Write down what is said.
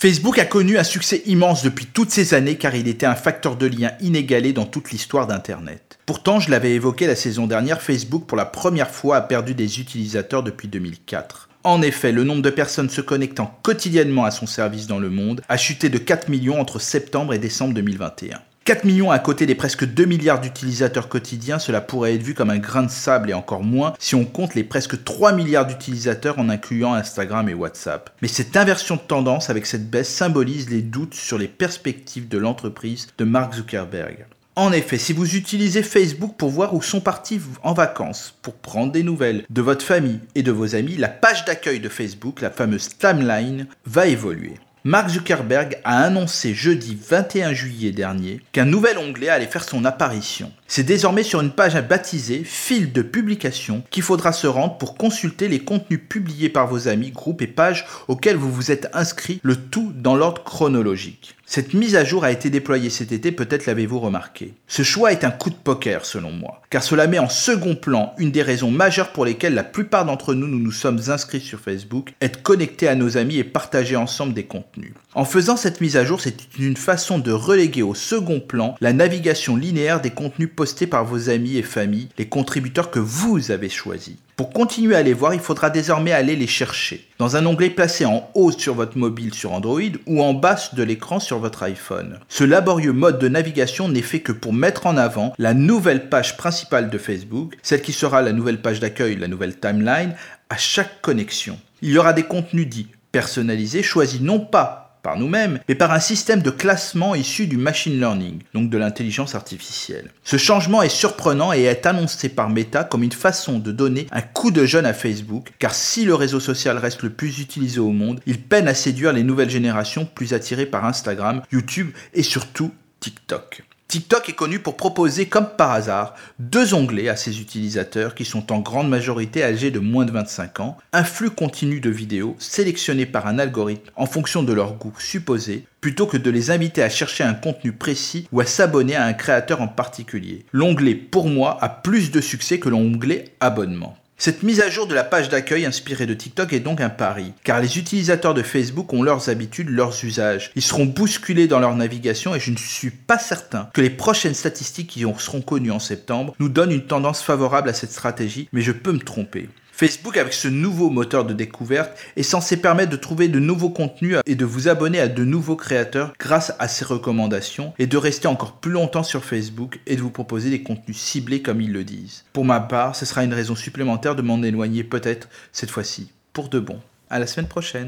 Facebook a connu un succès immense depuis toutes ces années car il était un facteur de lien inégalé dans toute l'histoire d'Internet. Pourtant, je l'avais évoqué la saison dernière, Facebook pour la première fois a perdu des utilisateurs depuis 2004. En effet, le nombre de personnes se connectant quotidiennement à son service dans le monde a chuté de 4 millions entre septembre et décembre 2021. 4 millions à côté des presque 2 milliards d'utilisateurs quotidiens, cela pourrait être vu comme un grain de sable et encore moins si on compte les presque 3 milliards d'utilisateurs en incluant Instagram et WhatsApp. Mais cette inversion de tendance avec cette baisse symbolise les doutes sur les perspectives de l'entreprise de Mark Zuckerberg. En effet, si vous utilisez Facebook pour voir où sont partis en vacances, pour prendre des nouvelles de votre famille et de vos amis, la page d'accueil de Facebook, la fameuse timeline, va évoluer. Mark Zuckerberg a annoncé jeudi 21 juillet dernier qu'un nouvel onglet allait faire son apparition. C'est désormais sur une page baptisée Fil de publication qu'il faudra se rendre pour consulter les contenus publiés par vos amis, groupes et pages auxquels vous vous êtes inscrit, le tout dans l'ordre chronologique. Cette mise à jour a été déployée cet été, peut-être l'avez-vous remarqué. Ce choix est un coup de poker selon moi, car cela met en second plan une des raisons majeures pour lesquelles la plupart d'entre nous nous nous sommes inscrits sur Facebook, être connectés à nos amis et partager ensemble des contenus. En faisant cette mise à jour, c'est une façon de reléguer au second plan la navigation linéaire des contenus postés par vos amis et familles, les contributeurs que vous avez choisis. Pour continuer à les voir, il faudra désormais aller les chercher dans un onglet placé en haut sur votre mobile sur Android ou en bas de l'écran sur votre iPhone. Ce laborieux mode de navigation n'est fait que pour mettre en avant la nouvelle page principale de Facebook, celle qui sera la nouvelle page d'accueil, la nouvelle timeline, à chaque connexion. Il y aura des contenus dits personnalisés choisis non pas nous-mêmes, mais par un système de classement issu du machine learning, donc de l'intelligence artificielle. Ce changement est surprenant et est annoncé par Meta comme une façon de donner un coup de jeune à Facebook, car si le réseau social reste le plus utilisé au monde, il peine à séduire les nouvelles générations plus attirées par Instagram, YouTube et surtout TikTok. TikTok est connu pour proposer, comme par hasard, deux onglets à ses utilisateurs qui sont en grande majorité âgés de moins de 25 ans, un flux continu de vidéos sélectionné par un algorithme en fonction de leur goût supposé, plutôt que de les inviter à chercher un contenu précis ou à s'abonner à un créateur en particulier. L'onglet pour moi a plus de succès que l'onglet abonnement. Cette mise à jour de la page d'accueil inspirée de TikTok est donc un pari, car les utilisateurs de Facebook ont leurs habitudes, leurs usages. Ils seront bousculés dans leur navigation et je ne suis pas certain que les prochaines statistiques qui seront connues en septembre nous donnent une tendance favorable à cette stratégie, mais je peux me tromper. Facebook, avec ce nouveau moteur de découverte, est censé permettre de trouver de nouveaux contenus et de vous abonner à de nouveaux créateurs grâce à ses recommandations et de rester encore plus longtemps sur Facebook et de vous proposer des contenus ciblés comme ils le disent. Pour ma part, ce sera une raison supplémentaire de m'en éloigner peut-être cette fois-ci, pour de bon. À la semaine prochaine.